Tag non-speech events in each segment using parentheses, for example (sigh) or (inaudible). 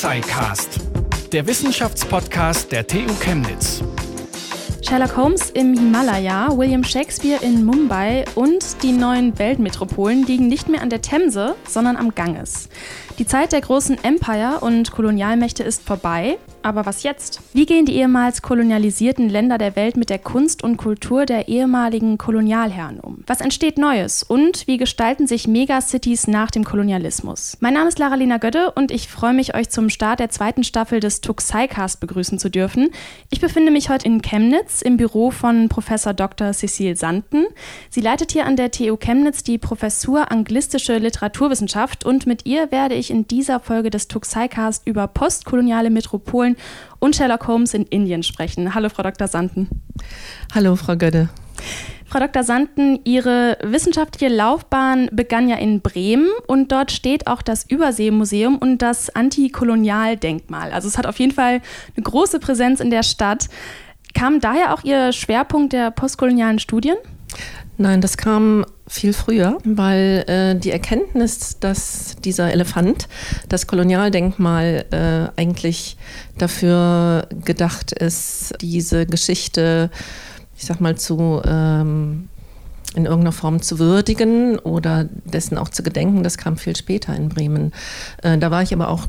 Tuxicast, der Wissenschaftspodcast der TU Chemnitz. Sherlock Holmes im Himalaya, William Shakespeare in Mumbai und die neuen Weltmetropolen liegen nicht mehr an der Themse, sondern am Ganges. Die Zeit der großen Empire und Kolonialmächte ist vorbei, aber was jetzt? Wie gehen die ehemals kolonialisierten Länder der Welt mit der Kunst und Kultur der ehemaligen Kolonialherren um? Was entsteht Neues und wie gestalten sich Megacities nach dem Kolonialismus? Mein Name ist Lara-Lena Götte und ich freue mich, euch zum Start der zweiten Staffel des Tuxicast begrüßen zu dürfen. Ich befinde mich heute in Chemnitz im Büro von Professor Dr. Cecile Santen. Sie leitet hier an der TU Chemnitz die Professur Anglistische Literaturwissenschaft und mit ihr werde ich in dieser Folge des Tuxicast über postkoloniale Metropolen und Sherlock Holmes in Indien sprechen. Hallo, Frau Dr. Santen. Hallo, Frau Götte. Frau Dr. Santen, Ihre wissenschaftliche Laufbahn begann ja in Bremen und dort steht auch das Überseemuseum und das Antikolonialdenkmal. Also es hat auf jeden Fall eine große Präsenz in der Stadt. Kam daher auch Ihr Schwerpunkt der postkolonialen Studien? Nein, das kam viel früher, weil äh, die Erkenntnis, dass dieser Elefant, das Kolonialdenkmal, äh, eigentlich dafür gedacht ist, diese Geschichte, ich sag mal, zu ähm, in irgendeiner Form zu würdigen oder dessen auch zu gedenken, das kam viel später in Bremen. Äh, da war ich aber auch,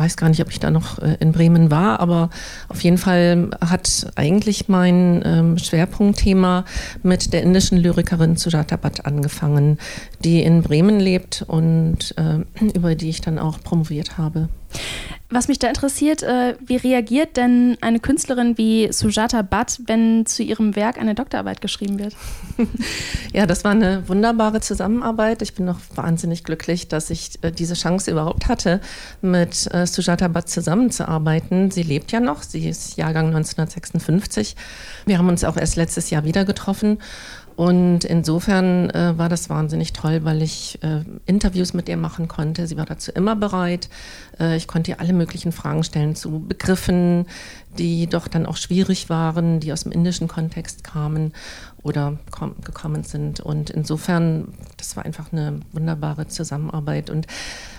weiß gar nicht, ob ich da noch äh, in Bremen war, aber auf jeden Fall hat eigentlich mein ähm, Schwerpunktthema mit der indischen Lyrikerin Sujata Bhatt angefangen, die in Bremen lebt und äh, über die ich dann auch promoviert habe. Was mich da interessiert, äh, wie reagiert denn eine Künstlerin wie Sujata Bhatt, wenn zu ihrem Werk eine Doktorarbeit geschrieben wird? (laughs) Ja, das war eine wunderbare Zusammenarbeit. Ich bin noch wahnsinnig glücklich, dass ich äh, diese Chance überhaupt hatte, mit äh, Sujata Bhatt zusammenzuarbeiten. Sie lebt ja noch, sie ist Jahrgang 1956. Wir haben uns auch erst letztes Jahr wieder getroffen und insofern äh, war das wahnsinnig toll, weil ich äh, Interviews mit ihr machen konnte. Sie war dazu immer bereit. Äh, ich konnte ihr alle möglichen Fragen stellen zu Begriffen, die doch dann auch schwierig waren, die aus dem indischen Kontext kamen oder gekommen sind. Und insofern, das war einfach eine wunderbare Zusammenarbeit. Und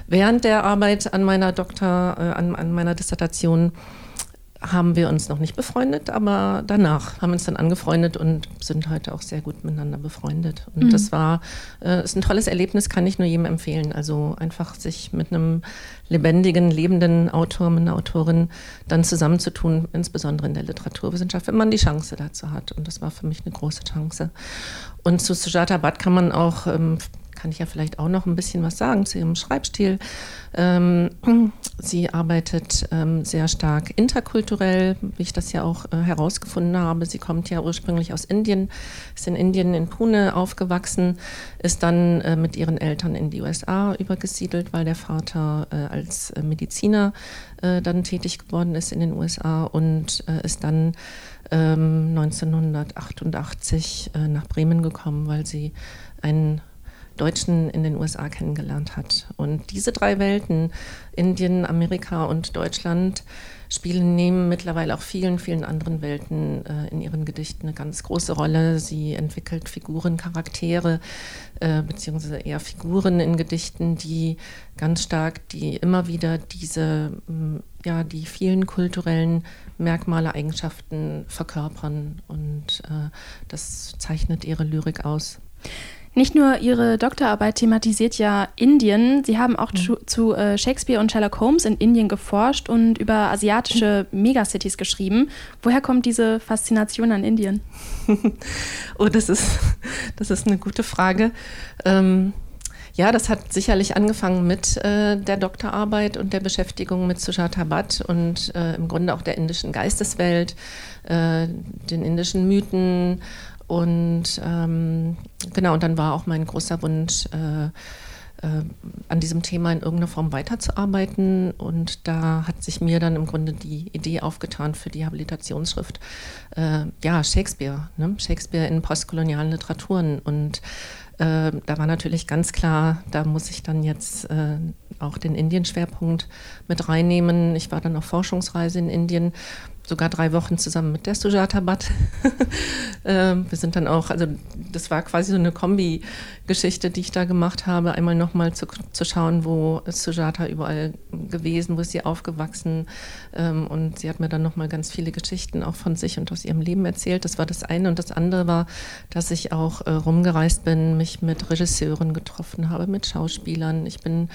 während der Arbeit an meiner Doktor, äh, an, an meiner Dissertation, haben wir uns noch nicht befreundet, aber danach haben wir uns dann angefreundet und sind heute auch sehr gut miteinander befreundet. Und mhm. das war äh, ist ein tolles Erlebnis, kann ich nur jedem empfehlen. Also einfach sich mit einem lebendigen, lebenden Autor, mit einer Autorin dann zusammenzutun, insbesondere in der Literaturwissenschaft, wenn man die Chance dazu hat. Und das war für mich eine große Chance. Und zu Sujata Bhatt kann man auch ähm, kann ich ja vielleicht auch noch ein bisschen was sagen zu ihrem Schreibstil. Ähm, (clears throat) sie arbeitet ähm, sehr stark interkulturell, wie ich das ja auch äh, herausgefunden habe. Sie kommt ja ursprünglich aus Indien, ist in Indien in Pune aufgewachsen, ist dann äh, mit ihren Eltern in die USA übergesiedelt, weil der Vater äh, als Mediziner dann tätig geworden ist in den USA und ist dann 1988 ähm, nach Bremen gekommen, weil sie einen Deutschen in den USA kennengelernt hat. Und diese drei Welten, Indien, Amerika und Deutschland, spielen neben mittlerweile auch vielen, vielen anderen Welten äh, in ihren Gedichten eine ganz große Rolle. Sie entwickelt Figuren, Charaktere, äh, beziehungsweise eher Figuren in Gedichten, die ganz stark, die immer wieder diese, mm, ja, die vielen kulturellen Merkmale, Eigenschaften verkörpern. Und äh, das zeichnet ihre Lyrik aus. Nicht nur Ihre Doktorarbeit thematisiert ja Indien, Sie haben auch mhm. zu, zu äh, Shakespeare und Sherlock Holmes in Indien geforscht und über asiatische Megacities geschrieben. Woher kommt diese Faszination an Indien? (laughs) oh, das ist, (laughs) das ist eine gute Frage. Ähm, ja, das hat sicherlich angefangen mit äh, der Doktorarbeit und der Beschäftigung mit Sujata Bhatt und äh, im Grunde auch der indischen Geisteswelt, äh, den indischen Mythen und ähm, genau, und dann war auch mein großer Wunsch, äh, äh, an diesem Thema in irgendeiner Form weiterzuarbeiten. Und da hat sich mir dann im Grunde die Idee aufgetan für die Habilitationsschrift, äh, ja, Shakespeare, ne? Shakespeare in postkolonialen Literaturen. Und äh, da war natürlich ganz klar, da muss ich dann jetzt äh, auch den Indien-Schwerpunkt mit reinnehmen. Ich war dann auf Forschungsreise in Indien sogar drei Wochen zusammen mit der Sujata Bhatt. (laughs) ähm, wir sind dann auch, also das war quasi so eine Kombi-Geschichte, die ich da gemacht habe, einmal nochmal zu, zu schauen, wo Sujata überall gewesen, wo ist sie aufgewachsen ähm, und sie hat mir dann nochmal ganz viele Geschichten auch von sich und aus ihrem Leben erzählt. Das war das eine und das andere war, dass ich auch äh, rumgereist bin, mich mit Regisseuren getroffen habe, mit Schauspielern. Ich bin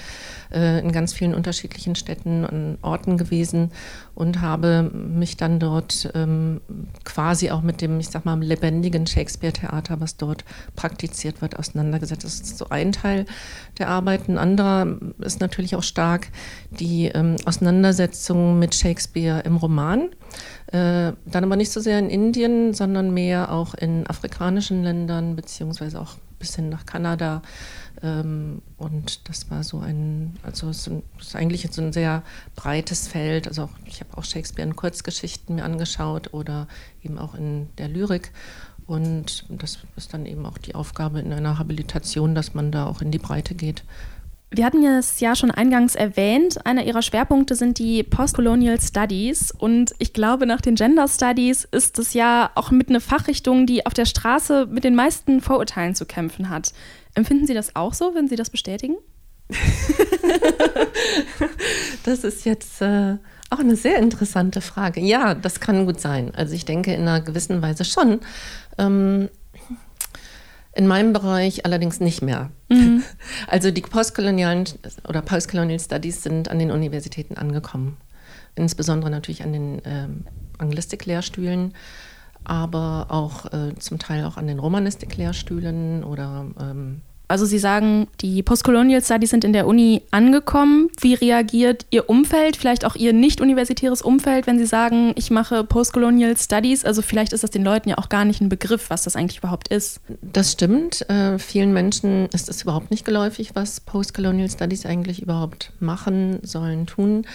äh, in ganz vielen unterschiedlichen Städten und Orten gewesen und habe mich dann dort ähm, quasi auch mit dem, ich sag mal, lebendigen Shakespeare-Theater, was dort praktiziert wird, auseinandergesetzt. Das ist so ein Teil der Arbeit. Ein anderer ist natürlich auch stark die ähm, Auseinandersetzung mit Shakespeare im Roman. Äh, dann aber nicht so sehr in Indien, sondern mehr auch in afrikanischen Ländern, beziehungsweise auch bis hin nach Kanada. Ähm, und das war so ein, also es ist eigentlich so ein sehr breites Feld. Also auch, ich habe auch Shakespeare in Kurzgeschichten mir angeschaut oder eben auch in der Lyrik. Und das ist dann eben auch die Aufgabe in einer Habilitation, dass man da auch in die Breite geht. Wir hatten es ja schon eingangs erwähnt, einer ihrer Schwerpunkte sind die Postcolonial Studies und ich glaube, nach den Gender Studies ist es ja auch mit einer Fachrichtung, die auf der Straße mit den meisten Vorurteilen zu kämpfen hat. Empfinden Sie das auch so, wenn Sie das bestätigen? (laughs) das ist jetzt äh, auch eine sehr interessante Frage. Ja, das kann gut sein. Also ich denke in einer gewissen Weise schon. Ähm, in meinem Bereich allerdings nicht mehr. Mhm. (laughs) Also die postkolonialen oder Postcolonial Studies sind an den Universitäten angekommen. Insbesondere natürlich an den ähm, Anglistik-Lehrstühlen, aber auch äh, zum Teil auch an den Romanistik-Lehrstühlen oder ähm, also Sie sagen, die Postcolonial Studies sind in der Uni angekommen. Wie reagiert Ihr Umfeld, vielleicht auch Ihr nicht-universitäres Umfeld, wenn Sie sagen, ich mache Postcolonial Studies? Also vielleicht ist das den Leuten ja auch gar nicht ein Begriff, was das eigentlich überhaupt ist. Das stimmt. Äh, vielen Menschen ist es überhaupt nicht geläufig, was Postcolonial Studies eigentlich überhaupt machen sollen, tun.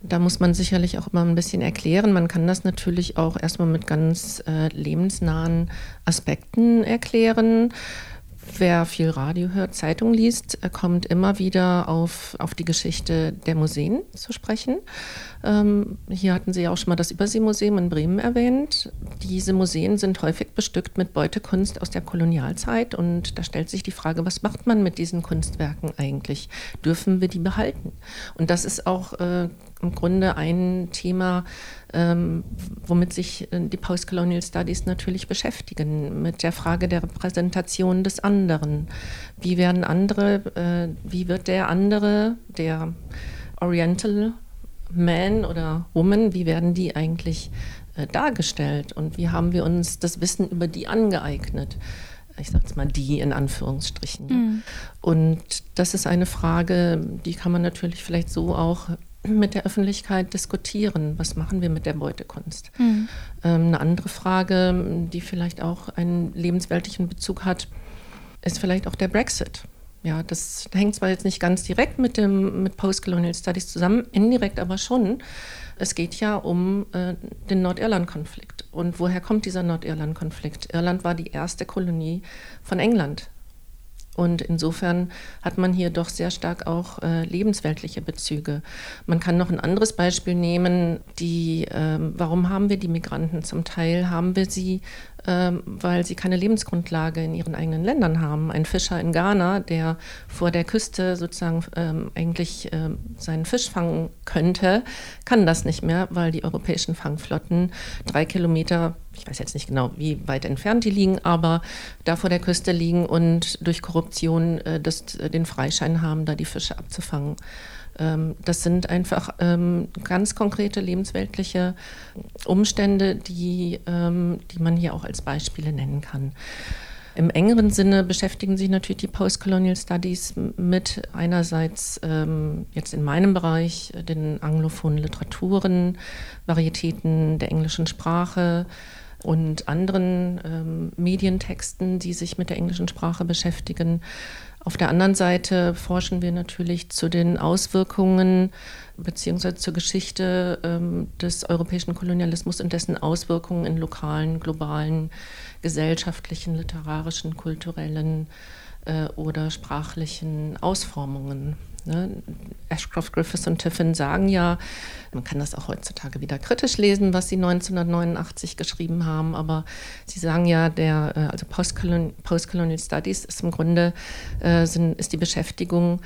Da muss man sicherlich auch immer ein bisschen erklären. Man kann das natürlich auch erstmal mit ganz äh, lebensnahen Aspekten erklären. Wer viel Radio hört, Zeitung liest, äh, kommt immer wieder auf, auf die Geschichte der Museen zu sprechen. Ähm, hier hatten Sie ja auch schon mal das Überseemuseum in Bremen erwähnt. Diese Museen sind häufig bestückt mit Beutekunst aus der Kolonialzeit und da stellt sich die Frage, was macht man mit diesen Kunstwerken eigentlich? Dürfen wir die behalten? Und das ist auch äh, im Grunde ein Thema, ähm, womit sich äh, die Postcolonial Studies natürlich beschäftigen, mit der Frage der Repräsentation des anderen. Wie werden andere, äh, wie wird der andere, der Oriental Man oder Woman, wie werden die eigentlich äh, dargestellt und wie haben wir uns das Wissen über die angeeignet? ich sage jetzt mal die in Anführungsstrichen. Mhm. Und das ist eine Frage, die kann man natürlich vielleicht so auch mit der Öffentlichkeit diskutieren. Was machen wir mit der Beutekunst? Mhm. Ähm, eine andere Frage, die vielleicht auch einen lebensweltlichen Bezug hat, ist vielleicht auch der Brexit. Ja, das hängt zwar jetzt nicht ganz direkt mit dem mit Postcolonial Studies zusammen, indirekt aber schon. Es geht ja um äh, den Nordirland-Konflikt. Und woher kommt dieser Nordirland-Konflikt? Irland war die erste Kolonie von England. Und insofern hat man hier doch sehr stark auch äh, lebensweltliche Bezüge. Man kann noch ein anderes Beispiel nehmen, die, äh, warum haben wir die Migranten? Zum Teil haben wir sie weil sie keine Lebensgrundlage in ihren eigenen Ländern haben. Ein Fischer in Ghana, der vor der Küste sozusagen ähm, eigentlich ähm, seinen Fisch fangen könnte, kann das nicht mehr, weil die europäischen Fangflotten drei Kilometer, ich weiß jetzt nicht genau, wie weit entfernt die liegen, aber da vor der Küste liegen und durch Korruption äh, das, den Freischein haben, da die Fische abzufangen. Ähm, das sind einfach ähm, ganz konkrete lebensweltliche Umstände, die, ähm, die man hier auch als Beispiele nennen kann. Im engeren Sinne beschäftigen sich natürlich die Postcolonial Studies mit einerseits ähm, jetzt in meinem Bereich äh, den anglophonen Literaturen, Varietäten der englischen Sprache und anderen ähm, Medientexten, die sich mit der englischen Sprache beschäftigen. Auf der anderen Seite forschen wir natürlich zu den Auswirkungen beziehungsweise zur Geschichte ähm, des europäischen Kolonialismus und dessen Auswirkungen in lokalen, globalen, gesellschaftlichen, literarischen, kulturellen äh, oder sprachlichen Ausformungen. Ne? Ashcroft, Griffiths und Tiffin sagen ja, man kann das auch heutzutage wieder kritisch lesen, was sie 1989 geschrieben haben, aber sie sagen ja, der, äh, also Postcolonial, Postcolonial Studies ist im Grunde äh, sind, ist die Beschäftigung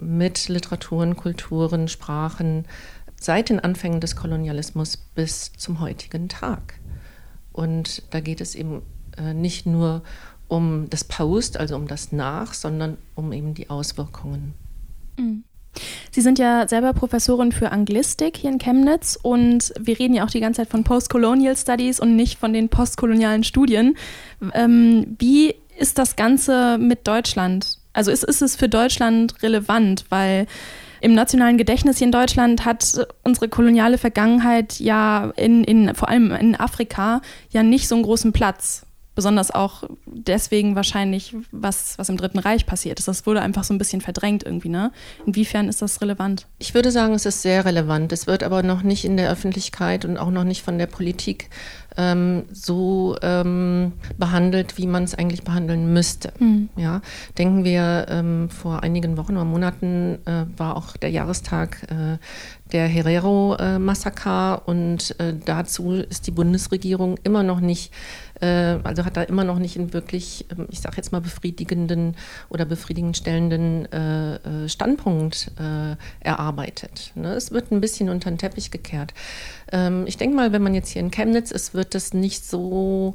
mit Literaturen, Kulturen, Sprachen seit den Anfängen des Kolonialismus bis zum heutigen Tag. Und da geht es eben äh, nicht nur um das Post, also um das Nach, sondern um eben die Auswirkungen. Mhm. Sie sind ja selber Professorin für Anglistik hier in Chemnitz und wir reden ja auch die ganze Zeit von Postcolonial Studies und nicht von den postkolonialen Studien. Ähm, wie ist das Ganze mit Deutschland? Also ist, ist es für Deutschland relevant? Weil im nationalen Gedächtnis hier in Deutschland hat unsere koloniale Vergangenheit ja in, in, vor allem in Afrika ja nicht so einen großen Platz besonders auch deswegen wahrscheinlich, was, was im Dritten Reich passiert ist. Das wurde einfach so ein bisschen verdrängt irgendwie, ne? Inwiefern ist das relevant? Ich würde sagen, es ist sehr relevant. Es wird aber noch nicht in der Öffentlichkeit und auch noch nicht von der Politik ähm, so ähm, behandelt, wie man es eigentlich behandeln müsste. Mhm. Ja, denken wir, ähm, vor einigen Wochen oder Monaten äh, war auch der Jahrestag äh, der Herero-Massaker äh, und äh, dazu ist die Bundesregierung immer noch nicht äh, also hat da immer noch nicht einen wirklich, ähm, ich sage jetzt mal, befriedigenden oder befriedigend stellenden äh, Standpunkt erarbeitet. Ne? Es wird ein bisschen unter den Teppich gekehrt. Ähm, ich denke mal, wenn man jetzt hier in Chemnitz ist, wird das nicht so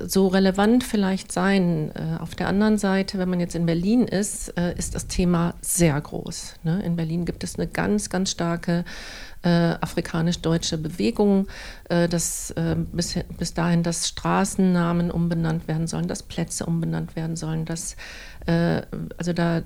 so relevant vielleicht sein. Auf der anderen Seite, wenn man jetzt in Berlin ist, ist das Thema sehr groß. Ne? In Berlin gibt es eine ganz, ganz starke äh, afrikanisch-deutsche Bewegung, äh, dass äh, bis, bis dahin, dass Straßennamen umbenannt werden sollen, dass Plätze umbenannt werden sollen, dass äh, also da,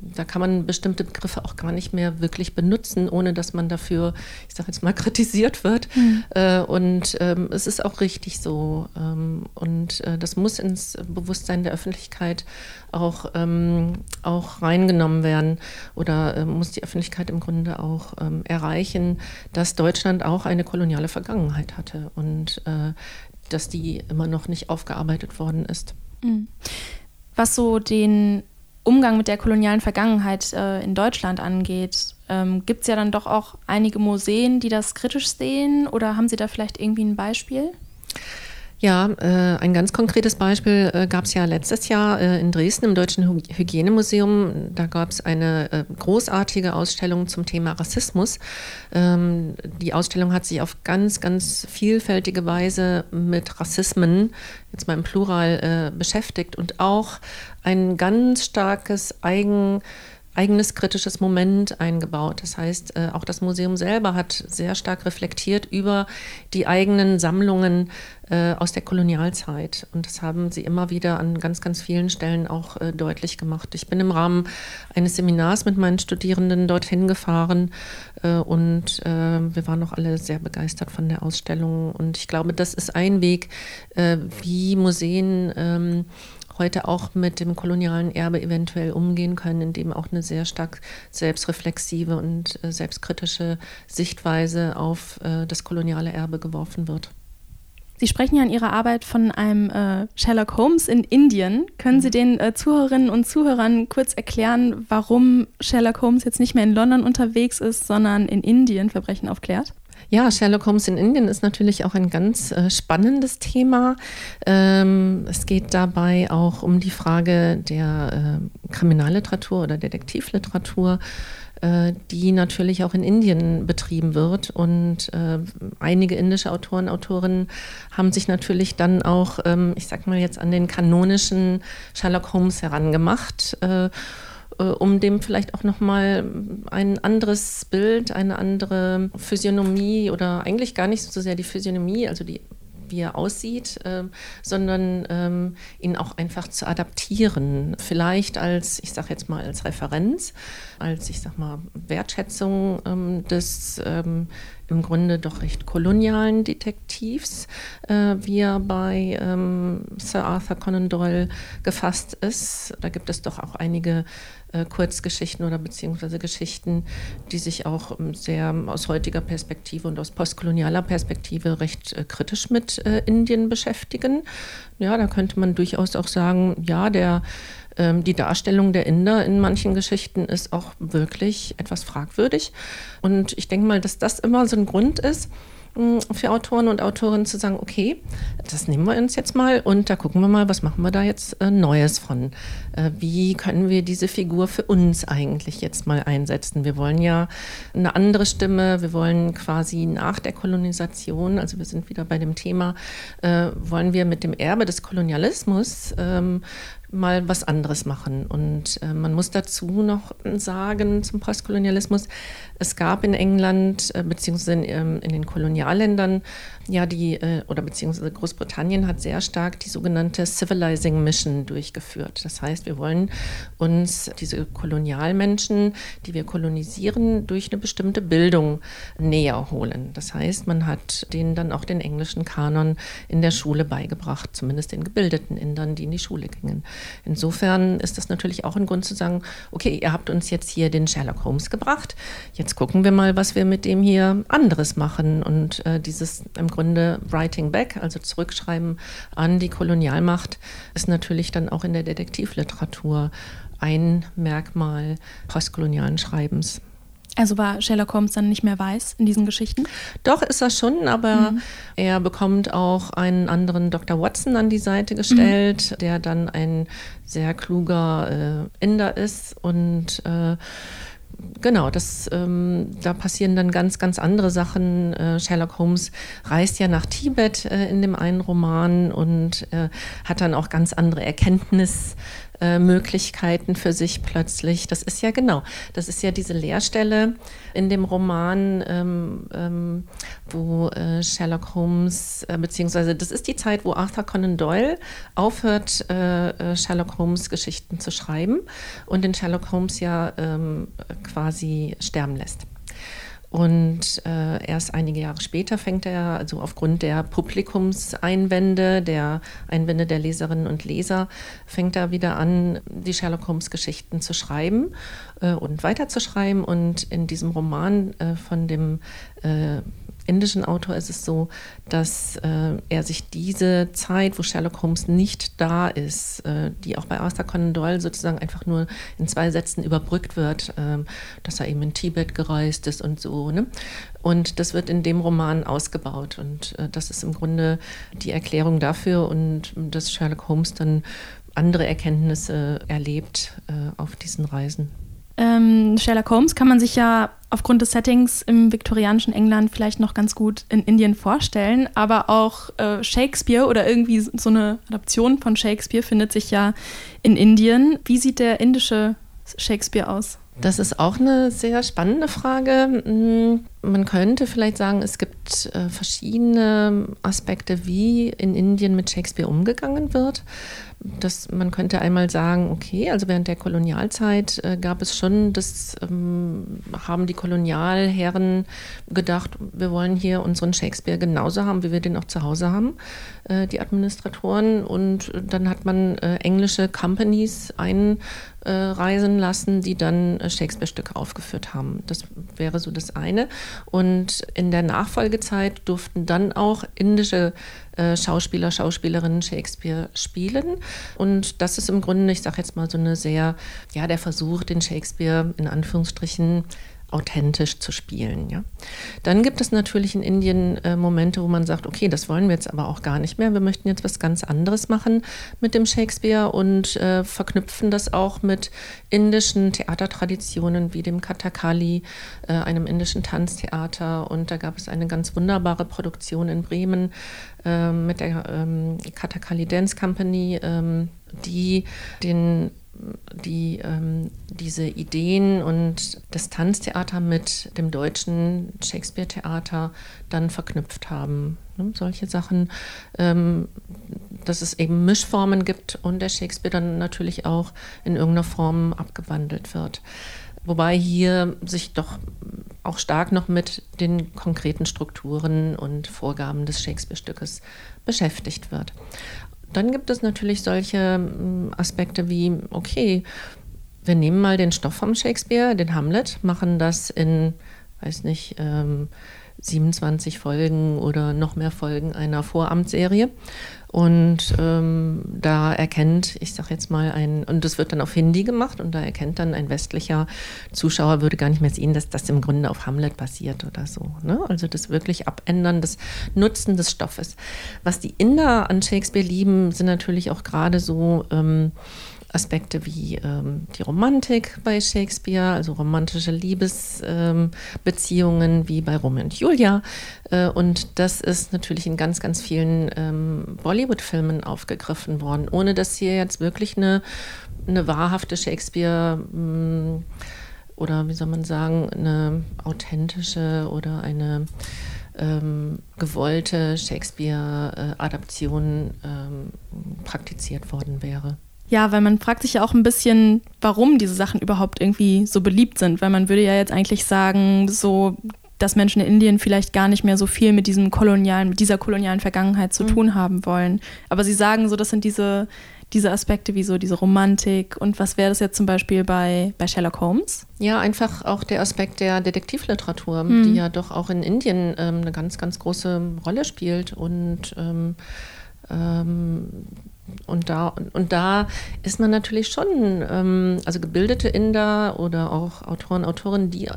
da kann man bestimmte Begriffe auch gar nicht mehr wirklich benutzen, ohne dass man dafür, ich sage jetzt mal, (laughs) kritisiert wird. Mhm. Äh, und ähm, es ist auch richtig so. Ähm, und äh, das muss ins Bewusstsein der Öffentlichkeit auch, ähm, auch reingenommen werden oder äh, muss die Öffentlichkeit im Grunde auch ähm, erreichen, dass Deutschland auch eine koloniale Vergangenheit hatte und äh, dass die immer noch nicht aufgearbeitet worden ist. Mhm. Was so den Umgang mit der kolonialen Vergangenheit äh, in Deutschland angeht, ähm, gibt es ja dann doch auch einige Museen, die das kritisch sehen oder haben Sie da vielleicht irgendwie ein Beispiel? Ja, äh, ein ganz konkretes Beispiel äh, gab es ja letztes Jahr äh, in Dresden im Deutschen Hygienemuseum. Da gab es eine äh, großartige Ausstellung zum Thema Rassismus. Ähm, die Ausstellung hat sich auf ganz, ganz vielfältige Weise mit Rassismen, jetzt mal im Plural, äh, beschäftigt und auch ein ganz starkes Eigen eigenes kritisches Moment eingebaut. Das heißt, äh, auch das Museum selber hat sehr stark reflektiert über die eigenen Sammlungen äh, aus der Kolonialzeit. Und das haben sie immer wieder an ganz, ganz vielen Stellen auch äh, deutlich gemacht. Ich bin im Rahmen eines Seminars mit meinen Studierenden dorthin gefahren und wir waren auch alle sehr begeistert von der Ausstellung. Und ich glaube, das ist ein Weg, wie Museen ähm, heute auch mit dem kolonialen Erbe eventuell umgehen können, indem auch eine sehr stark selbstreflexive und äh, selbstkritische Sichtweise auf äh, das koloniale Erbe geworfen wird. Sie sprechen ja in Ihrer Arbeit von einem äh, Sherlock Holmes in Indien. Können Sie mhm. den äh, Zuhörerinnen und Zuhörern kurz erklären, warum Sherlock Holmes jetzt nicht mehr in London unterwegs ist, sondern in Indien Verbrechen aufklärt? Ja, Sherlock Holmes in Indien ist natürlich auch ein ganz äh, spannendes Thema. Ähm, es geht dabei auch um die Frage der äh, Kriminalliteratur oder Detektivliteratur äh, die natürlich auch in Indien betrieben wird. Und äh, einige indische Autoren, Autorinnen haben sich natürlich dann auch, ähm, ich sag mal jetzt, an den kanonischen Sherlock Holmes herangemacht. Äh, um dem vielleicht auch nochmal ein anderes Bild, eine andere Physiognomie oder eigentlich gar nicht so sehr die Physiognomie, also die wie er aussieht, äh, sondern ähm, ihn auch einfach zu adaptieren. Vielleicht als, ich sage jetzt mal, als Referenz, als, ich sag mal, Wertschätzung ähm, des ähm, im Grunde doch recht kolonialen Detektivs, äh, wie er bei ähm, Sir Arthur Conan Doyle gefasst ist. Da gibt es doch auch einige äh, Kurzgeschichten oder beziehungsweise Geschichten, die sich auch ähm, sehr aus heutiger Perspektive und aus postkolonialer Perspektive recht äh, kritisch mit äh, Indien beschäftigen. Ja, da könnte man durchaus auch sagen, ja, der ähm, die Darstellung der Inder in manchen Geschichten ist auch wirklich etwas fragwürdig. Und ich denke mal, dass das immer so ein Grund ist, für Autoren und Autorinnen zu sagen, okay, das nehmen wir uns jetzt mal und da gucken wir mal, was machen wir da jetzt äh, Neues von. Äh, wie können wir diese Figur für uns eigentlich jetzt mal einsetzen? Wir wollen ja eine andere Stimme, wir wollen quasi nach der Kolonisation, also wir sind wieder bei dem Thema, äh, wollen wir mit dem Erbe des Kolonialismus ähm, mal was anderes machen. Und äh, man muss dazu noch sagen zum Postkolonialismus, es gab in England äh, beziehungsweise in, ähm, in, den Kolonialländern ja die, äh, oder beziehungsweise Großbritannien hat sehr stark die sogenannte Civilizing Mission durchgeführt. Das heißt, wir wollen uns diese Kolonialmenschen, die wir kolonisieren, durch eine bestimmte Bildung näher holen. Das heißt, man hat denen dann auch den englischen Kanon in der Schule beigebracht, zumindest den gebildeten Indern, die in die Schule gingen. Insofern ist das natürlich auch ein Grund zu sagen, okay, ihr habt uns jetzt hier den Sherlock Holmes gebracht, jetzt gucken wir mal, was wir mit dem hier anderes machen. Und äh, dieses im Grunde Writing Back, also Zurückschreiben an die Kolonialmacht, ist natürlich dann auch in der Detektivliteratur ein Merkmal postkolonialen Schreibens. Also war Sherlock Holmes dann nicht mehr weiß in diesen Geschichten? Doch, ist er schon, aber mhm. er bekommt auch einen anderen Dr. Watson an die Seite gestellt, mhm. der dann ein sehr kluger äh, Inder ist und äh, genau, das, ähm, da passieren dann ganz, ganz andere Sachen. Äh, Sherlock Holmes reist ja nach Tibet äh, in dem einen Roman und äh, hat dann auch ganz andere Erkenntnisse. Äh, Möglichkeiten für sich plötzlich. Das ist ja genau, das ist ja diese Leerstelle in dem Roman, ähm, ähm, wo äh, Sherlock Holmes, äh, beziehungsweise das ist die Zeit, wo Arthur Conan Doyle aufhört, äh, äh, Sherlock Holmes Geschichten zu schreiben und den Sherlock Holmes ja ähm, quasi sterben lässt. Und äh, erst einige Jahre später fängt er, also aufgrund der Publikumseinwände, der Einwände der Leserinnen und Leser, fängt er wieder an, die Sherlock Holmes-Geschichten zu schreiben äh, und weiterzuschreiben. Und in diesem Roman äh, von dem äh, indischen Autor ist es so, dass äh, er sich diese Zeit, wo Sherlock Holmes nicht da ist, äh, die auch bei Arthur Conan Doyle sozusagen einfach nur in zwei Sätzen überbrückt wird, äh, dass er eben in Tibet gereist ist und so. Ne? Und das wird in dem Roman ausgebaut. Und äh, das ist im Grunde die Erklärung dafür und dass Sherlock Holmes dann andere Erkenntnisse erlebt äh, auf diesen Reisen. Ähm, Sherlock Holmes kann man sich ja aufgrund des Settings im viktorianischen England vielleicht noch ganz gut in Indien vorstellen, aber auch äh, Shakespeare oder irgendwie so eine Adaption von Shakespeare findet sich ja in Indien. Wie sieht der indische Shakespeare aus? Das ist auch eine sehr spannende Frage. Hm, man könnte vielleicht sagen, es gibt äh, verschiedene Aspekte, wie in Indien mit Shakespeare umgegangen wird dass man könnte einmal sagen, okay, also während der Kolonialzeit äh, gab es schon, das ähm, haben die Kolonialherren gedacht, wir wollen hier unseren Shakespeare genauso haben, wie wir den auch zu Hause haben, äh, die Administratoren. Und dann hat man äh, englische Companies einreisen lassen, die dann äh, Shakespeare-Stücke aufgeführt haben. Das wäre so das eine. Und in der Nachfolgezeit durften dann auch indische äh, Schauspieler, Schauspielerinnen Shakespeare spielen. Und das ist im Grunde, ich sage jetzt mal so eine sehr, ja, der Versuch, den Shakespeare in Anführungsstrichen authentisch zu spielen. Ja. Dann gibt es natürlich in Indien äh, Momente, wo man sagt, okay, das wollen wir jetzt aber auch gar nicht mehr. Wir möchten jetzt was ganz anderes machen mit dem Shakespeare und äh, verknüpfen das auch mit indischen Theatertraditionen wie dem Kathakali, äh, einem indischen Tanztheater. Und da gab es eine ganz wunderbare Produktion in Bremen äh, mit der ähm, Kathakali Dance Company, ähm, die den die ähm, diese Ideen und das Tanztheater mit dem deutschen Shakespeare-Theater dann verknüpft haben. Ne? Solche Sachen, ähm, dass es eben Mischformen gibt und der Shakespeare dann natürlich auch in irgendeiner Form abgewandelt wird. Wobei hier sich doch auch stark noch mit den konkreten Strukturen und Vorgaben des Shakespeare-Stückes beschäftigt wird. Dann gibt es natürlich solche mm, Aspekte wie, okay, wir nehmen mal den Stoff vom Shakespeare, den Hamlet, machen das in, weiß nicht, ähm, 27 Folgen oder noch mehr Folgen einer Voramtsserie. Und ähm, da erkennt, ich sag jetzt mal ein, und das wird dann auf Hindi gemacht und da erkennt dann ein westlicher Zuschauer, würde gar nicht mehr sehen, dass das im Grunde auf Hamlet basiert oder so. Ne? Also das wirklich Abändern, das Nutzen des Stoffes. Was die Inder an Shakespeare lieben, sind natürlich auch gerade so ähm, Aspekte wie ähm, die Romantik bei Shakespeare, also romantische Liebesbeziehungen ähm, wie bei Romeo und Julia. Äh, und das ist natürlich in ganz, ganz vielen ähm, Bollywood-Filmen aufgegriffen worden, ohne dass hier jetzt wirklich eine, eine wahrhafte Shakespeare mm, oder wie soll man sagen, eine authentische oder eine ähm, gewollte Shakespeare-Adaption ähm, praktiziert worden wäre. Ja, weil man fragt sich ja auch ein bisschen, warum diese Sachen überhaupt irgendwie so beliebt sind. Weil man würde ja jetzt eigentlich sagen, so dass Menschen in Indien vielleicht gar nicht mehr so viel mit diesem kolonialen, mit dieser kolonialen Vergangenheit zu mhm. tun haben wollen. Aber sie sagen so, das sind diese, diese Aspekte wie so diese Romantik. Und was wäre das jetzt zum Beispiel bei, bei Sherlock Holmes? Ja, einfach auch der Aspekt der Detektivliteratur, mhm. die ja doch auch in Indien ähm, eine ganz, ganz große Rolle spielt und ähm, ähm, und da, und da ist man natürlich schon, ähm, also gebildete Inder oder auch Autoren, Autorinnen, die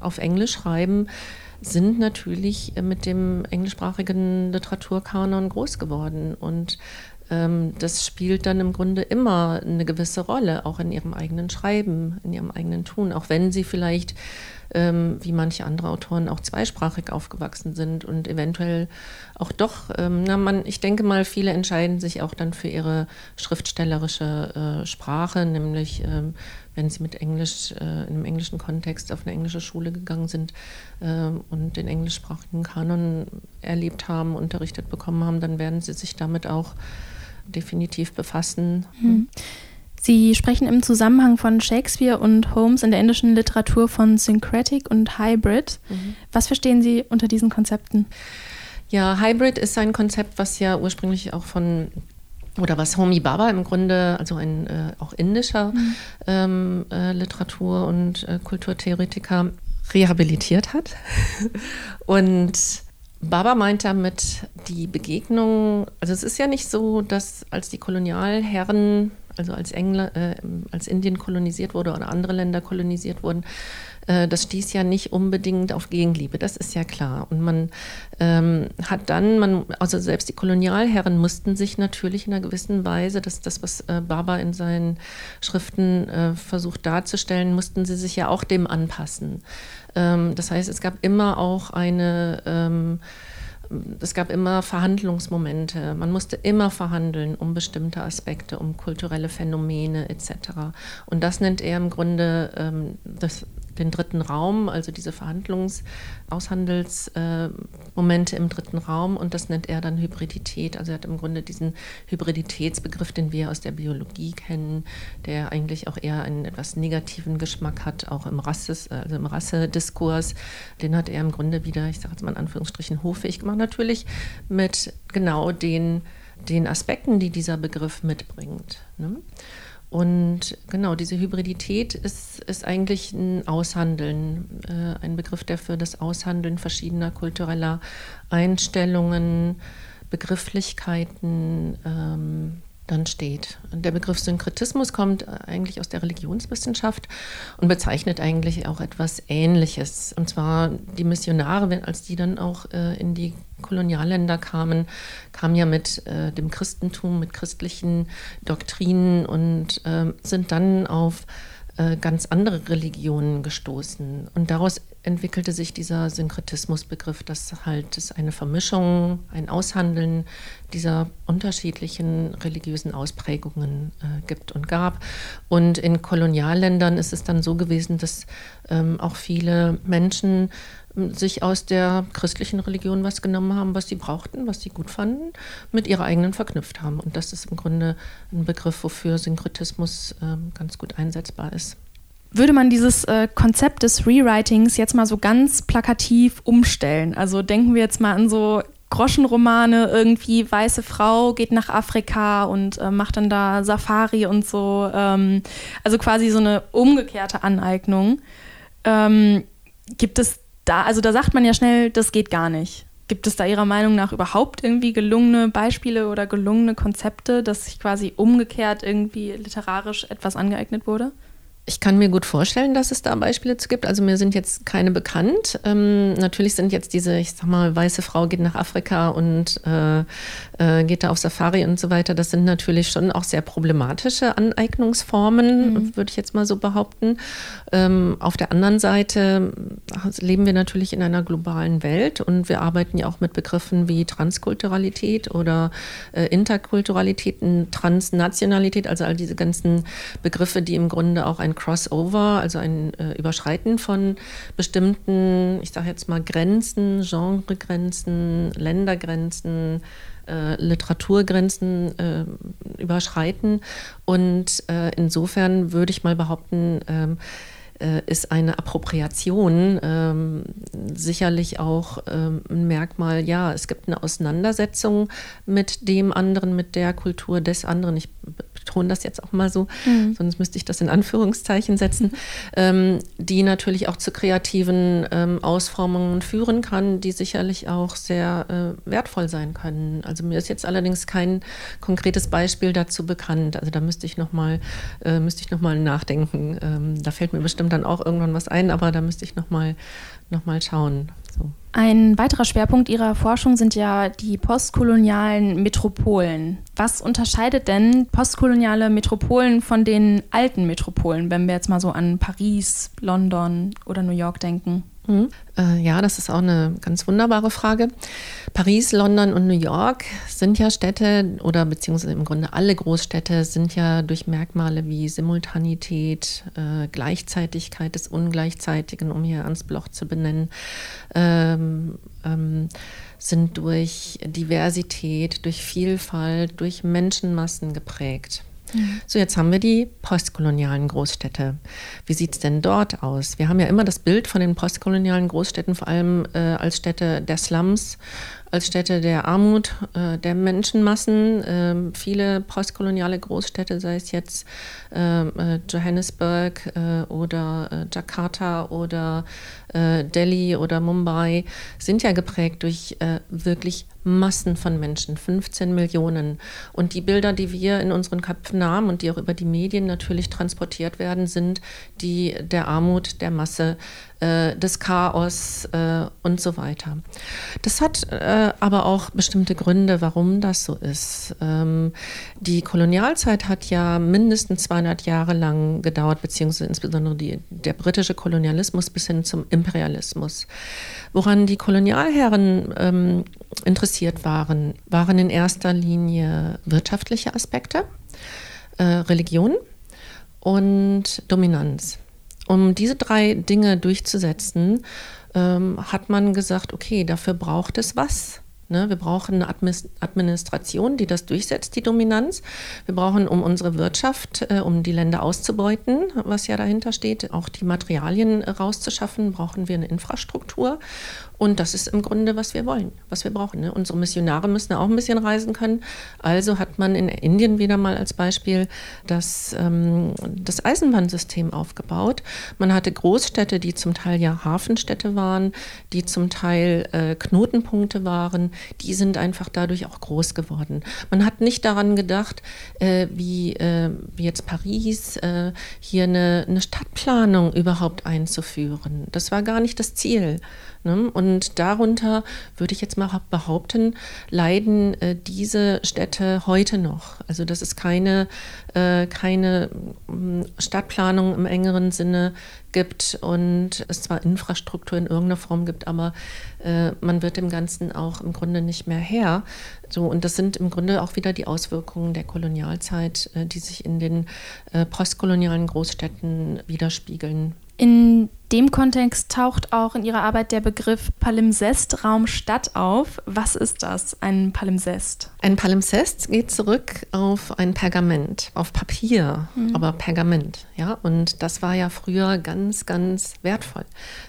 auf Englisch schreiben, sind natürlich mit dem englischsprachigen Literaturkanon groß geworden. Und ähm, das spielt dann im Grunde immer eine gewisse Rolle, auch in ihrem eigenen Schreiben, in ihrem eigenen Tun, auch wenn sie vielleicht ähm, wie manche andere Autoren auch zweisprachig aufgewachsen sind und eventuell auch doch, ähm, na man, ich denke mal, viele entscheiden sich auch dann für ihre schriftstellerische äh, Sprache, nämlich ähm, wenn sie mit Englisch, äh, in einem englischen Kontext auf eine englische Schule gegangen sind äh, und den englischsprachigen Kanon erlebt haben, unterrichtet bekommen haben, dann werden sie sich damit auch definitiv befassen. Mhm. Sie sprechen im Zusammenhang von Shakespeare und Holmes in der indischen Literatur von Syncretic und Hybrid. Mhm. Was verstehen Sie unter diesen Konzepten? Ja, Hybrid ist ein Konzept, was ja ursprünglich auch von oder was Homi Baba im Grunde, also ein äh, auch indischer mhm. ähm, äh, Literatur- und äh, Kulturtheoretiker rehabilitiert hat. (laughs) und Baba meint damit die Begegnung, also es ist ja nicht so, dass als die Kolonialherren also als, Engl äh, als Indien kolonisiert wurde oder andere Länder kolonisiert wurden, äh, das stieß ja nicht unbedingt auf Gegenliebe, das ist ja klar. Und man ähm, hat dann, man, also selbst die Kolonialherren mussten sich natürlich in einer gewissen Weise, das das, was äh, Baba in seinen Schriften äh, versucht darzustellen, mussten sie sich ja auch dem anpassen. Ähm, das heißt, es gab immer auch eine ähm, es gab immer Verhandlungsmomente. Man musste immer verhandeln um bestimmte Aspekte, um kulturelle Phänomene etc. Und das nennt er im Grunde ähm, das, den dritten Raum, also diese Verhandlungs-, Aushandelsmomente äh, im dritten Raum und das nennt er dann Hybridität. Also er hat im Grunde diesen Hybriditätsbegriff, den wir aus der Biologie kennen, der eigentlich auch eher einen etwas negativen Geschmack hat, auch im, Rasses, also im Rassediskurs. Den hat er im Grunde wieder, ich sage jetzt mal in Anführungsstrichen, hoffähig gemacht, natürlich mit genau den, den Aspekten, die dieser Begriff mitbringt. Ne? Und genau, diese Hybridität ist, ist eigentlich ein Aushandeln, äh, ein Begriff, der für das Aushandeln verschiedener kultureller Einstellungen, Begrifflichkeiten ähm, dann steht. Der Begriff Synkretismus kommt eigentlich aus der Religionswissenschaft und bezeichnet eigentlich auch etwas Ähnliches. Und zwar die Missionare, als die dann auch äh, in die Kolonialländer kamen, kamen ja mit äh, dem Christentum, mit christlichen Doktrinen und äh, sind dann auf äh, ganz andere Religionen gestoßen. Und daraus entwickelte sich dieser Synkretismusbegriff, dass halt es eine Vermischung, ein Aushandeln dieser unterschiedlichen religiösen Ausprägungen äh, gibt und gab. Und in Kolonialländern ist es dann so gewesen, dass ähm, auch viele Menschen sich aus der christlichen Religion was genommen haben, was sie brauchten, was sie gut fanden, mit ihrer eigenen verknüpft haben. Und das ist im Grunde ein Begriff, wofür Synkretismus äh, ganz gut einsetzbar ist. Würde man dieses äh, Konzept des Rewritings jetzt mal so ganz plakativ umstellen? Also denken wir jetzt mal an so Groschenromane, irgendwie weiße Frau geht nach Afrika und äh, macht dann da Safari und so. Ähm, also quasi so eine umgekehrte Aneignung. Ähm, gibt es da, also da sagt man ja schnell, das geht gar nicht. Gibt es da Ihrer Meinung nach überhaupt irgendwie gelungene Beispiele oder gelungene Konzepte, dass sich quasi umgekehrt irgendwie literarisch etwas angeeignet wurde? Ich kann mir gut vorstellen, dass es da Beispiele zu gibt. Also mir sind jetzt keine bekannt. Ähm, natürlich sind jetzt diese, ich sag mal, weiße Frau geht nach Afrika und äh, äh, geht da auf Safari und so weiter. Das sind natürlich schon auch sehr problematische Aneignungsformen, mhm. würde ich jetzt mal so behaupten. Ähm, auf der anderen Seite leben wir natürlich in einer globalen Welt und wir arbeiten ja auch mit Begriffen wie Transkulturalität oder äh, Interkulturalität, Transnationalität, also all diese ganzen Begriffe, die im Grunde auch ein Crossover, also ein äh, Überschreiten von bestimmten, ich sage jetzt mal Grenzen, Genregrenzen, Ländergrenzen, äh, Literaturgrenzen äh, überschreiten. Und äh, insofern würde ich mal behaupten, ähm, äh, ist eine Appropriation ähm, sicherlich auch ähm, ein Merkmal, ja, es gibt eine Auseinandersetzung mit dem anderen, mit der Kultur des anderen. Ich betone das jetzt auch mal so, mhm. sonst müsste ich das in Anführungszeichen setzen, ähm, die natürlich auch zu kreativen ähm, Ausformungen führen kann, die sicherlich auch sehr äh, wertvoll sein können. Also mir ist jetzt allerdings kein konkretes Beispiel dazu bekannt. Also da müsste ich nochmal äh, müsste ich noch mal nachdenken. Ähm, da fällt mir bestimmt dann auch irgendwann was ein, aber da müsste ich nochmal noch mal schauen. Ein weiterer Schwerpunkt Ihrer Forschung sind ja die postkolonialen Metropolen. Was unterscheidet denn postkoloniale Metropolen von den alten Metropolen, wenn wir jetzt mal so an Paris, London oder New York denken? Mhm. Äh, ja, das ist auch eine ganz wunderbare Frage. Paris, London und New York sind ja Städte oder beziehungsweise im Grunde alle Großstädte sind ja durch Merkmale wie Simultanität, äh, Gleichzeitigkeit des Ungleichzeitigen, um hier Ernst Bloch zu benennen, ähm, ähm, sind durch Diversität, durch Vielfalt, durch Menschenmassen geprägt. So, jetzt haben wir die postkolonialen Großstädte. Wie sieht es denn dort aus? Wir haben ja immer das Bild von den postkolonialen Großstädten vor allem äh, als Städte der Slums, als Städte der Armut, äh, der Menschenmassen. Äh, viele postkoloniale Großstädte, sei es jetzt ähm, äh, Johannesburg äh, oder äh, Jakarta oder Delhi oder Mumbai, sind ja geprägt durch wirklich Massen von Menschen, 15 Millionen. Und die Bilder, die wir in unseren Köpfen haben und die auch über die Medien natürlich transportiert werden, sind die der Armut, der Masse, äh, des Chaos äh, und so weiter. Das hat äh, aber auch bestimmte Gründe, warum das so ist. Ähm, die Kolonialzeit hat ja mindestens 200 Jahre lang gedauert, beziehungsweise insbesondere die, der britische Kolonialismus bis hin zum Imperialismus. Woran die Kolonialherren ähm, interessiert waren, waren in erster Linie wirtschaftliche Aspekte, äh, Religion und Dominanz. Um diese drei Dinge durchzusetzen, ähm, hat man gesagt, okay, dafür braucht es was. Ne? Wir brauchen eine Administration, die das durchsetzt, die Dominanz. Wir brauchen, um unsere Wirtschaft, äh, um die Länder auszubeuten, was ja dahinter steht, auch die Materialien rauszuschaffen, brauchen wir eine Infrastruktur. Und das ist im Grunde, was wir wollen, was wir brauchen. Ne? Unsere Missionare müssen auch ein bisschen reisen können. Also hat man in Indien wieder mal als Beispiel das, ähm, das Eisenbahnsystem aufgebaut. Man hatte Großstädte, die zum Teil ja Hafenstädte waren, die zum Teil äh, Knotenpunkte waren. Die sind einfach dadurch auch groß geworden. Man hat nicht daran gedacht, äh, wie, äh, wie jetzt Paris, äh, hier eine, eine Stadtplanung überhaupt einzuführen. Das war gar nicht das Ziel. Ne? Und darunter würde ich jetzt mal behaupten, leiden äh, diese Städte heute noch. Also dass es keine, äh, keine mm, Stadtplanung im engeren Sinne gibt und es zwar Infrastruktur in irgendeiner Form gibt, aber äh, man wird dem Ganzen auch im Grunde nicht mehr her. So, und das sind im Grunde auch wieder die Auswirkungen der Kolonialzeit, äh, die sich in den äh, postkolonialen Großstädten widerspiegeln. In dem Kontext taucht auch in Ihrer Arbeit der Begriff Palimpsest, Raum Stadt auf. Was ist das, ein Palimpsest? Ein Palimpsest geht zurück auf ein Pergament, auf Papier, mhm. aber Pergament. Ja? Und das war ja früher ganz, ganz wertvoll.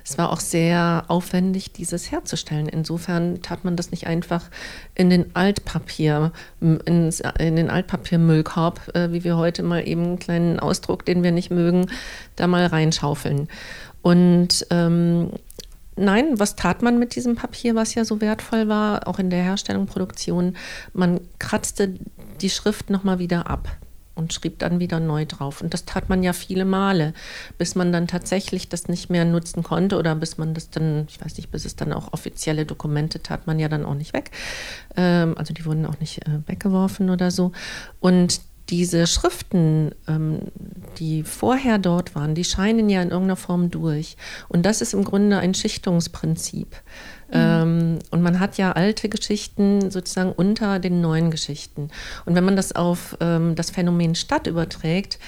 Es war auch sehr aufwendig, dieses herzustellen. Insofern tat man das nicht einfach in den Altpapier, in, in den Altpapiermüllkorb, äh, wie wir heute mal eben einen kleinen Ausdruck, den wir nicht mögen, da mal reinschaufeln. Und ähm, Nein, was tat man mit diesem Papier, was ja so wertvoll war, auch in der Herstellung, Produktion? Man kratzte die Schrift nochmal wieder ab und schrieb dann wieder neu drauf. Und das tat man ja viele Male, bis man dann tatsächlich das nicht mehr nutzen konnte oder bis man das dann, ich weiß nicht, bis es dann auch offizielle Dokumente tat man ja dann auch nicht weg. Ähm, also die wurden auch nicht äh, weggeworfen oder so. Und diese Schriften, ähm, die vorher dort waren, die scheinen ja in irgendeiner Form durch. Und das ist im Grunde ein Schichtungsprinzip. Mhm. Ähm, und man hat ja alte Geschichten sozusagen unter den neuen Geschichten. Und wenn man das auf ähm, das Phänomen Stadt überträgt,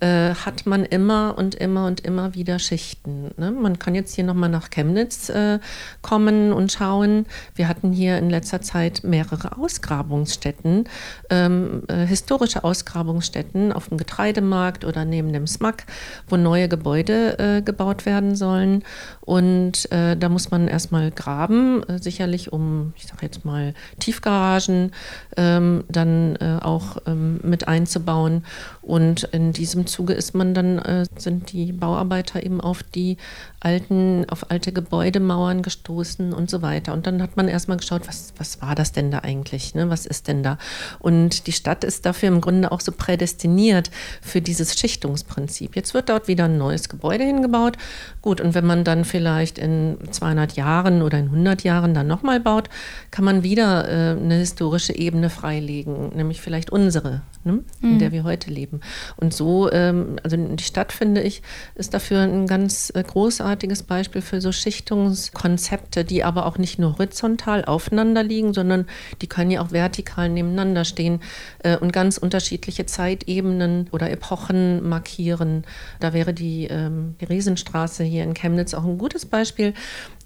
äh, hat man immer und immer und immer wieder Schichten. Ne? Man kann jetzt hier nochmal nach Chemnitz äh, kommen und schauen. Wir hatten hier in letzter Zeit mehrere Ausgrabungsstätten, ähm, äh, historische Ausgrabungsstätten auf dem Getreidemarkt oder neben dem SMAC, wo neue Gebäude äh, gebaut werden sollen. Und äh, da muss man erstmal graben, äh, sicherlich um, ich sage jetzt mal, Tiefgaragen ähm, dann auch ähm, mit einzubauen. Und in diesem Zuge ist man dann, äh, sind die Bauarbeiter eben auf die alten, auf alte Gebäudemauern gestoßen und so weiter. Und dann hat man erstmal geschaut, was, was war das denn da eigentlich? Ne? Was ist denn da? Und die Stadt ist dafür im Grunde auch so prädestiniert für dieses Schichtungsprinzip. Jetzt wird dort wieder ein neues Gebäude hingebaut. Gut, und wenn man dann vielleicht in 200 Jahren oder in 100 Jahren dann nochmal baut, kann man wieder äh, eine historische Ebene freilegen, nämlich vielleicht unsere, ne? in mhm. der wir heute leben. Und so, ähm, also die Stadt, finde ich, ist dafür ein ganz äh, großartiges großartiges Beispiel für so Schichtungskonzepte, die aber auch nicht nur horizontal aufeinander liegen, sondern die können ja auch vertikal nebeneinander stehen äh, und ganz unterschiedliche Zeitebenen oder Epochen markieren. Da wäre die, ähm, die Riesenstraße hier in Chemnitz auch ein gutes Beispiel.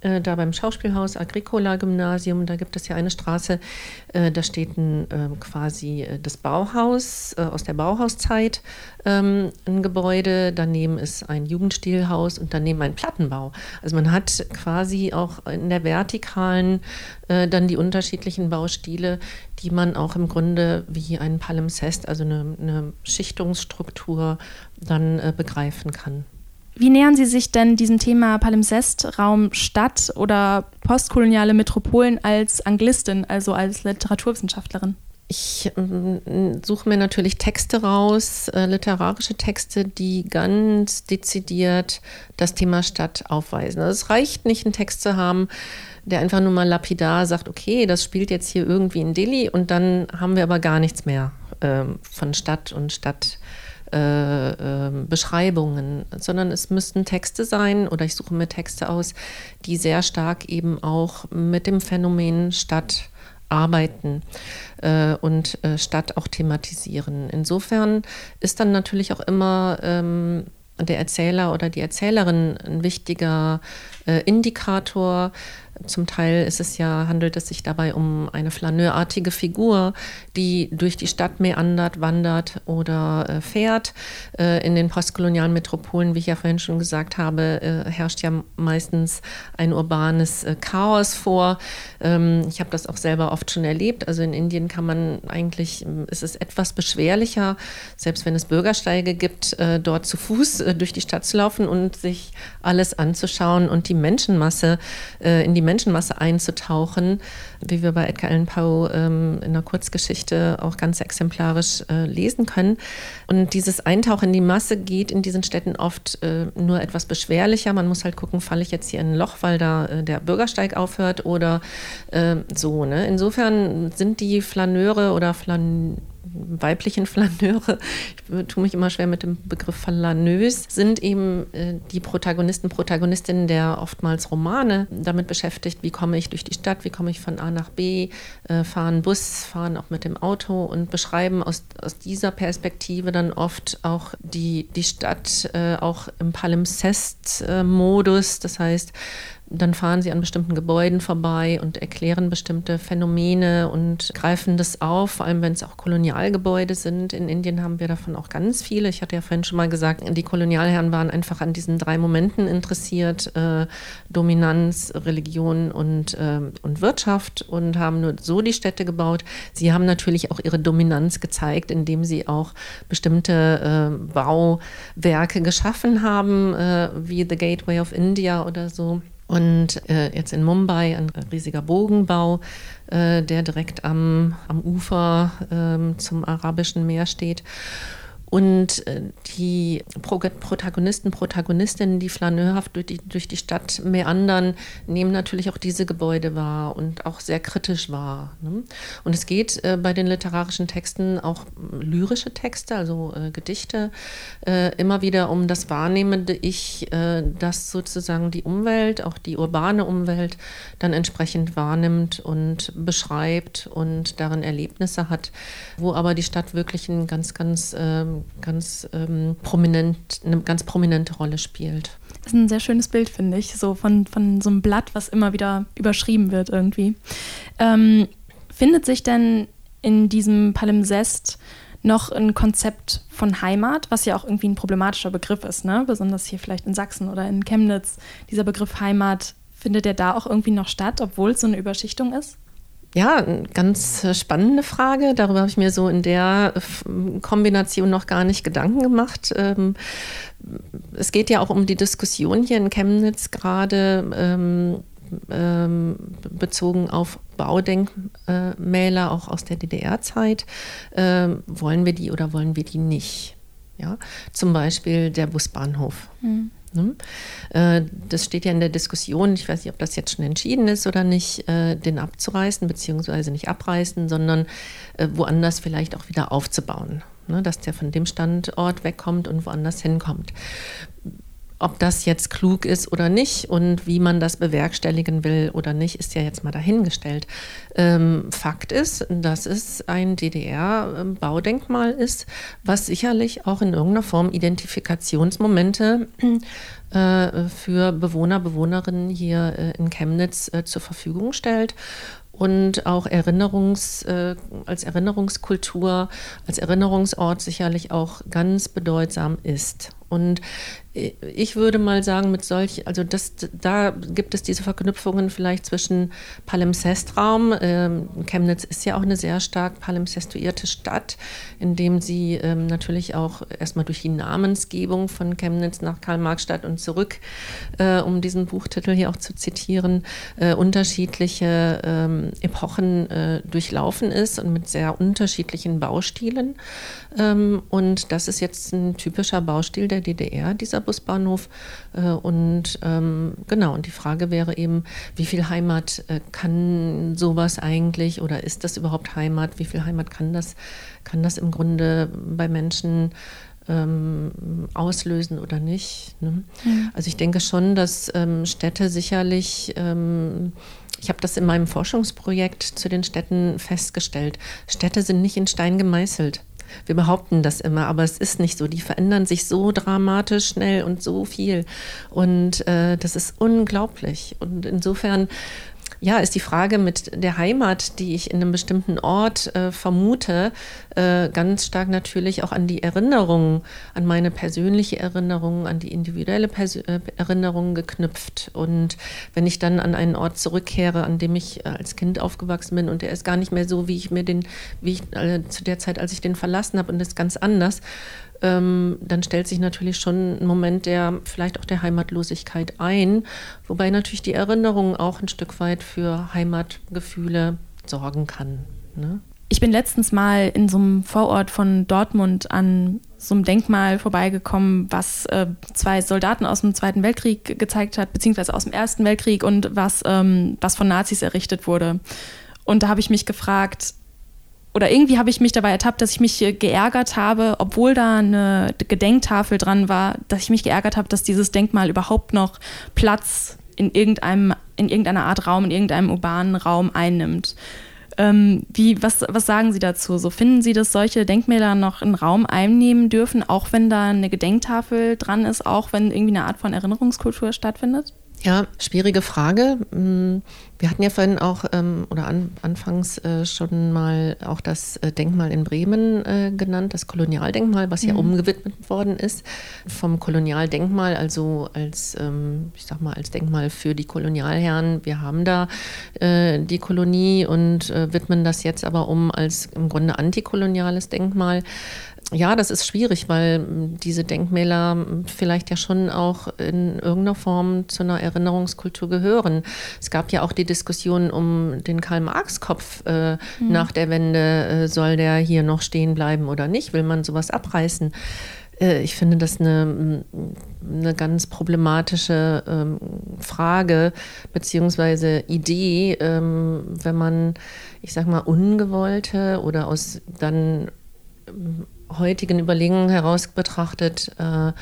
Äh, da beim Schauspielhaus Agricola Gymnasium, da gibt es ja eine Straße, äh, da steht ein, äh, quasi äh, das Bauhaus aus der Bauhauszeit, ähm, ein Gebäude, daneben ist ein Jugendstilhaus und daneben ein Plattenbau. Also man hat quasi auch in der vertikalen dann die unterschiedlichen Baustile, die man auch im Grunde wie ein Palimpsest, also eine, eine Schichtungsstruktur, dann begreifen kann. Wie nähern Sie sich denn diesem Thema Palimpsest, Raum Stadt oder postkoloniale Metropolen als Anglistin, also als Literaturwissenschaftlerin? Ich äh, suche mir natürlich Texte raus, äh, literarische Texte, die ganz dezidiert das Thema Stadt aufweisen. Also es reicht nicht, einen Text zu haben, der einfach nur mal lapidar sagt, okay, das spielt jetzt hier irgendwie in Delhi und dann haben wir aber gar nichts mehr äh, von Stadt und Stadt. Äh, äh, Beschreibungen, sondern es müssten Texte sein oder ich suche mir Texte aus, die sehr stark eben auch mit dem Phänomen Stadt arbeiten äh, und äh, Stadt auch thematisieren. Insofern ist dann natürlich auch immer ähm, der Erzähler oder die Erzählerin ein wichtiger äh, Indikator zum Teil ist es ja, handelt es sich dabei um eine flaneurartige Figur, die durch die Stadt meandert, wandert oder äh, fährt. Äh, in den postkolonialen Metropolen, wie ich ja vorhin schon gesagt habe, äh, herrscht ja meistens ein urbanes äh, Chaos vor. Ähm, ich habe das auch selber oft schon erlebt. Also in Indien kann man eigentlich, ist es etwas beschwerlicher, selbst wenn es Bürgersteige gibt, äh, dort zu Fuß äh, durch die Stadt zu laufen und sich alles anzuschauen und die Menschenmasse in die Menschenmasse Menschenmasse einzutauchen, wie wir bei Edgar Allan Poe ähm, in der Kurzgeschichte auch ganz exemplarisch äh, lesen können. Und dieses Eintauchen in die Masse geht in diesen Städten oft äh, nur etwas beschwerlicher. Man muss halt gucken, falle ich jetzt hier in ein Loch, weil da äh, der Bürgersteig aufhört oder äh, so. Ne? Insofern sind die Flaneure oder Flan weiblichen Flaneure, ich tue mich immer schwer mit dem Begriff Flaneus, sind eben äh, die Protagonisten, Protagonistinnen der oftmals Romane damit beschäftigt, wie komme ich durch die Stadt, wie komme ich von A nach B, äh, fahren Bus, fahren auch mit dem Auto und beschreiben aus, aus dieser Perspektive dann oft auch die, die Stadt äh, auch im Palimpsest-Modus, das heißt, dann fahren sie an bestimmten Gebäuden vorbei und erklären bestimmte Phänomene und greifen das auf, vor allem wenn es auch Kolonialgebäude sind. In Indien haben wir davon auch ganz viele. Ich hatte ja vorhin schon mal gesagt, die Kolonialherren waren einfach an diesen drei Momenten interessiert, äh, Dominanz, Religion und, äh, und Wirtschaft und haben nur so die Städte gebaut. Sie haben natürlich auch ihre Dominanz gezeigt, indem sie auch bestimmte äh, Bauwerke geschaffen haben, äh, wie The Gateway of India oder so. Und äh, jetzt in Mumbai ein riesiger Bogenbau, äh, der direkt am, am Ufer äh, zum Arabischen Meer steht. Und äh, die Protagonisten, Protagonistinnen, die flaneurhaft durch die, durch die Stadt meandern, nehmen natürlich auch diese Gebäude wahr und auch sehr kritisch wahr. Ne? Und es geht äh, bei den literarischen Texten, auch lyrische Texte, also äh, Gedichte, äh, immer wieder um das wahrnehmende Ich, äh, das sozusagen die Umwelt, auch die urbane Umwelt, dann entsprechend wahrnimmt und beschreibt und darin Erlebnisse hat, wo aber die Stadt wirklich ein ganz, ganz ganz ähm, prominent, eine ganz prominente Rolle spielt. Das ist ein sehr schönes Bild, finde ich, so von, von so einem Blatt, was immer wieder überschrieben wird irgendwie. Ähm, findet sich denn in diesem Palimpsest noch ein Konzept von Heimat, was ja auch irgendwie ein problematischer Begriff ist, ne? besonders hier vielleicht in Sachsen oder in Chemnitz. Dieser Begriff Heimat, findet der da auch irgendwie noch statt, obwohl es so eine Überschichtung ist? Ja, ganz spannende Frage. Darüber habe ich mir so in der Kombination noch gar nicht Gedanken gemacht. Ähm, es geht ja auch um die Diskussion hier in Chemnitz gerade ähm, ähm, bezogen auf Baudenkmäler, auch aus der DDR-Zeit. wollen wir die oder wollen wir die nicht? Ja, zum Beispiel der Busbahnhof. Mhm. Ne? Äh, das steht ja in der Diskussion, ich weiß nicht, ob das jetzt schon entschieden ist oder nicht, äh, den abzureißen, beziehungsweise nicht abreißen, sondern äh, woanders vielleicht auch wieder aufzubauen. Ne? Dass der von dem Standort wegkommt und woanders hinkommt. Ob das jetzt klug ist oder nicht und wie man das bewerkstelligen will oder nicht, ist ja jetzt mal dahingestellt. Ähm, Fakt ist, dass es ein DDR-Baudenkmal ist, was sicherlich auch in irgendeiner Form Identifikationsmomente äh, für Bewohner, Bewohnerinnen hier äh, in Chemnitz äh, zur Verfügung stellt und auch Erinnerungs, äh, als Erinnerungskultur, als Erinnerungsort sicherlich auch ganz bedeutsam ist. Und ich würde mal sagen, mit solch, also das, da gibt es diese Verknüpfungen vielleicht zwischen Palimpsestraum. Ähm, Chemnitz ist ja auch eine sehr stark palimpsestuierte Stadt, in dem sie ähm, natürlich auch erstmal durch die Namensgebung von Chemnitz nach Karl-Marx-Stadt und zurück, äh, um diesen Buchtitel hier auch zu zitieren, äh, unterschiedliche ähm, Epochen äh, durchlaufen ist und mit sehr unterschiedlichen Baustilen. Ähm, und das ist jetzt ein typischer Baustil der DDR, dieser Busbahnhof. Äh, und ähm, genau, und die Frage wäre eben, wie viel Heimat äh, kann sowas eigentlich oder ist das überhaupt Heimat? Wie viel Heimat kann das, kann das im Grunde bei Menschen ähm, auslösen oder nicht? Ne? Mhm. Also ich denke schon, dass ähm, Städte sicherlich ähm, ich habe das in meinem Forschungsprojekt zu den Städten festgestellt. Städte sind nicht in Stein gemeißelt. Wir behaupten das immer, aber es ist nicht so. Die verändern sich so dramatisch schnell und so viel. Und äh, das ist unglaublich. Und insofern ja, ist die Frage mit der Heimat, die ich in einem bestimmten Ort äh, vermute, äh, ganz stark natürlich auch an die Erinnerung, an meine persönliche Erinnerung, an die individuelle Pers äh, Erinnerung geknüpft. Und wenn ich dann an einen Ort zurückkehre, an dem ich äh, als Kind aufgewachsen bin und der ist gar nicht mehr so, wie ich mir den, wie ich äh, zu der Zeit, als ich den verlassen habe und ist ganz anders, ähm, dann stellt sich natürlich schon ein Moment der vielleicht auch der Heimatlosigkeit ein, wobei natürlich die Erinnerung auch ein Stück weit für Heimatgefühle sorgen kann. Ne? Ich bin letztens mal in so einem Vorort von Dortmund an so einem Denkmal vorbeigekommen, was äh, zwei Soldaten aus dem Zweiten Weltkrieg gezeigt hat, beziehungsweise aus dem Ersten Weltkrieg und was, ähm, was von Nazis errichtet wurde. Und da habe ich mich gefragt, oder irgendwie habe ich mich dabei ertappt, dass ich mich geärgert habe, obwohl da eine Gedenktafel dran war, dass ich mich geärgert habe, dass dieses Denkmal überhaupt noch Platz in irgendeinem, in irgendeiner Art Raum, in irgendeinem urbanen Raum einnimmt. Ähm, wie, was, was sagen Sie dazu? So finden Sie, dass solche Denkmäler noch einen Raum einnehmen dürfen, auch wenn da eine Gedenktafel dran ist, auch wenn irgendwie eine Art von Erinnerungskultur stattfindet? Ja, schwierige Frage. Mm, wir hatten ja vorhin auch ähm, oder an, anfangs äh, schon mal auch das äh, Denkmal in Bremen äh, genannt, das Kolonialdenkmal, was ja mhm. umgewidmet worden ist. Vom Kolonialdenkmal, also als, ähm, ich sag mal, als Denkmal für die Kolonialherren. Wir haben da die Kolonie und widmen das jetzt aber um als im Grunde antikoloniales Denkmal. Ja, das ist schwierig, weil diese Denkmäler vielleicht ja schon auch in irgendeiner Form zu einer Erinnerungskultur gehören. Es gab ja auch die Diskussion um den Karl-Marx-Kopf äh, mhm. nach der Wende. Äh, soll der hier noch stehen bleiben oder nicht? Will man sowas abreißen? Äh, ich finde das eine, eine ganz problematische ähm, Frage beziehungsweise Idee, ähm, wenn man, ich sag mal, ungewollte oder aus dann heutigen Überlegungen heraus betrachtet, äh,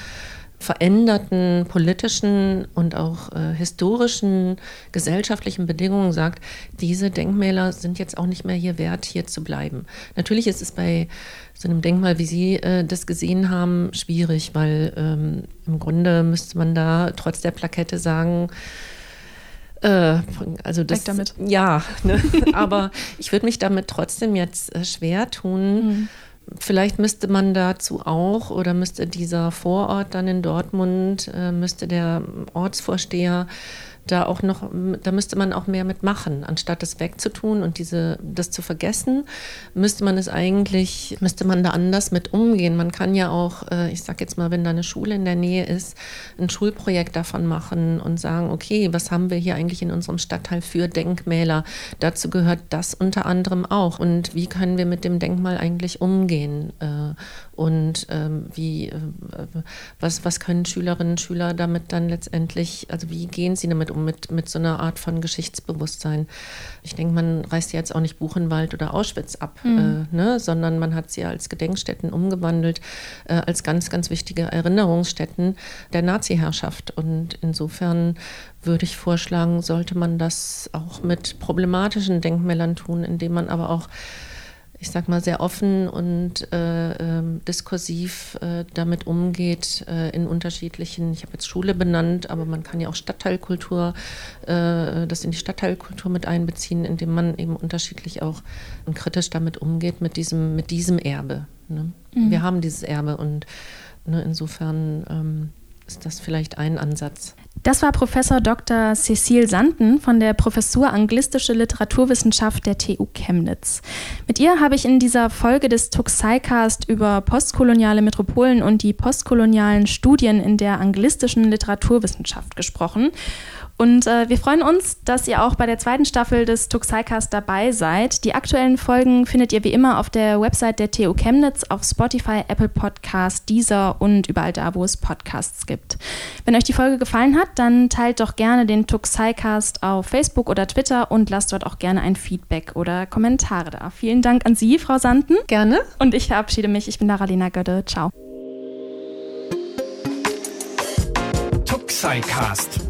veränderten politischen und auch äh, historischen gesellschaftlichen Bedingungen sagt, diese Denkmäler sind jetzt auch nicht mehr hier wert, hier zu bleiben. Natürlich ist es bei so einem Denkmal, wie Sie äh, das gesehen haben, schwierig, weil ähm, im Grunde müsste man da trotz der Plakette sagen, äh, also das, damit. Ja, ne? (laughs) aber ich würde mich damit trotzdem jetzt äh, schwer tun. Mhm Vielleicht müsste man dazu auch oder müsste dieser Vorort dann in Dortmund, äh, müsste der Ortsvorsteher da auch noch, da müsste man auch mehr mitmachen. Anstatt das wegzutun und diese, das zu vergessen, müsste man es eigentlich, müsste man da anders mit umgehen. Man kann ja auch, äh, ich sag jetzt mal, wenn da eine Schule in der Nähe ist, ein Schulprojekt davon machen und sagen, okay, was haben wir hier eigentlich in unserem Stadtteil für Denkmäler? Dazu gehört das unter anderem auch. Und wie können wir mit dem Denkmal eigentlich umgehen? Und ähm, wie, äh, was, was können Schülerinnen und Schüler damit dann letztendlich, also wie gehen sie damit um, mit, mit so einer Art von Geschichtsbewusstsein? Ich denke, man reißt jetzt auch nicht Buchenwald oder Auschwitz ab, mhm. äh, ne? sondern man hat sie als Gedenkstätten umgewandelt, äh, als ganz, ganz wichtige Erinnerungsstätten der Nazi-Herrschaft. Und insofern würde ich vorschlagen, sollte man das auch mit problematischen Denkmälern tun, indem man aber auch ich sag mal, sehr offen und äh, äh, diskursiv äh, damit umgeht äh, in unterschiedlichen, ich habe jetzt Schule benannt, aber man kann ja auch Stadtteilkultur, äh, das in die Stadtteilkultur mit einbeziehen, indem man eben unterschiedlich auch und kritisch damit umgeht, mit diesem, mit diesem Erbe. Ne? Mhm. Wir haben dieses Erbe und ne, insofern ähm, ist das vielleicht ein Ansatz. Das war Professor Dr. Cecile Sanden von der Professur Anglistische Literaturwissenschaft der TU Chemnitz. Mit ihr habe ich in dieser Folge des Tuxicast über postkoloniale Metropolen und die postkolonialen Studien in der anglistischen Literaturwissenschaft gesprochen. Und äh, wir freuen uns, dass ihr auch bei der zweiten Staffel des Tuxicast dabei seid. Die aktuellen Folgen findet ihr wie immer auf der Website der TU Chemnitz, auf Spotify, Apple Podcasts, Deezer und überall da, wo es Podcasts gibt. Wenn euch die Folge gefallen hat, dann teilt doch gerne den Tuxicast auf Facebook oder Twitter und lasst dort auch gerne ein Feedback oder Kommentare da. Vielen Dank an Sie, Frau Sanden. Gerne. Und ich verabschiede mich. Ich bin Daralina Götte. Ciao. Tuxicast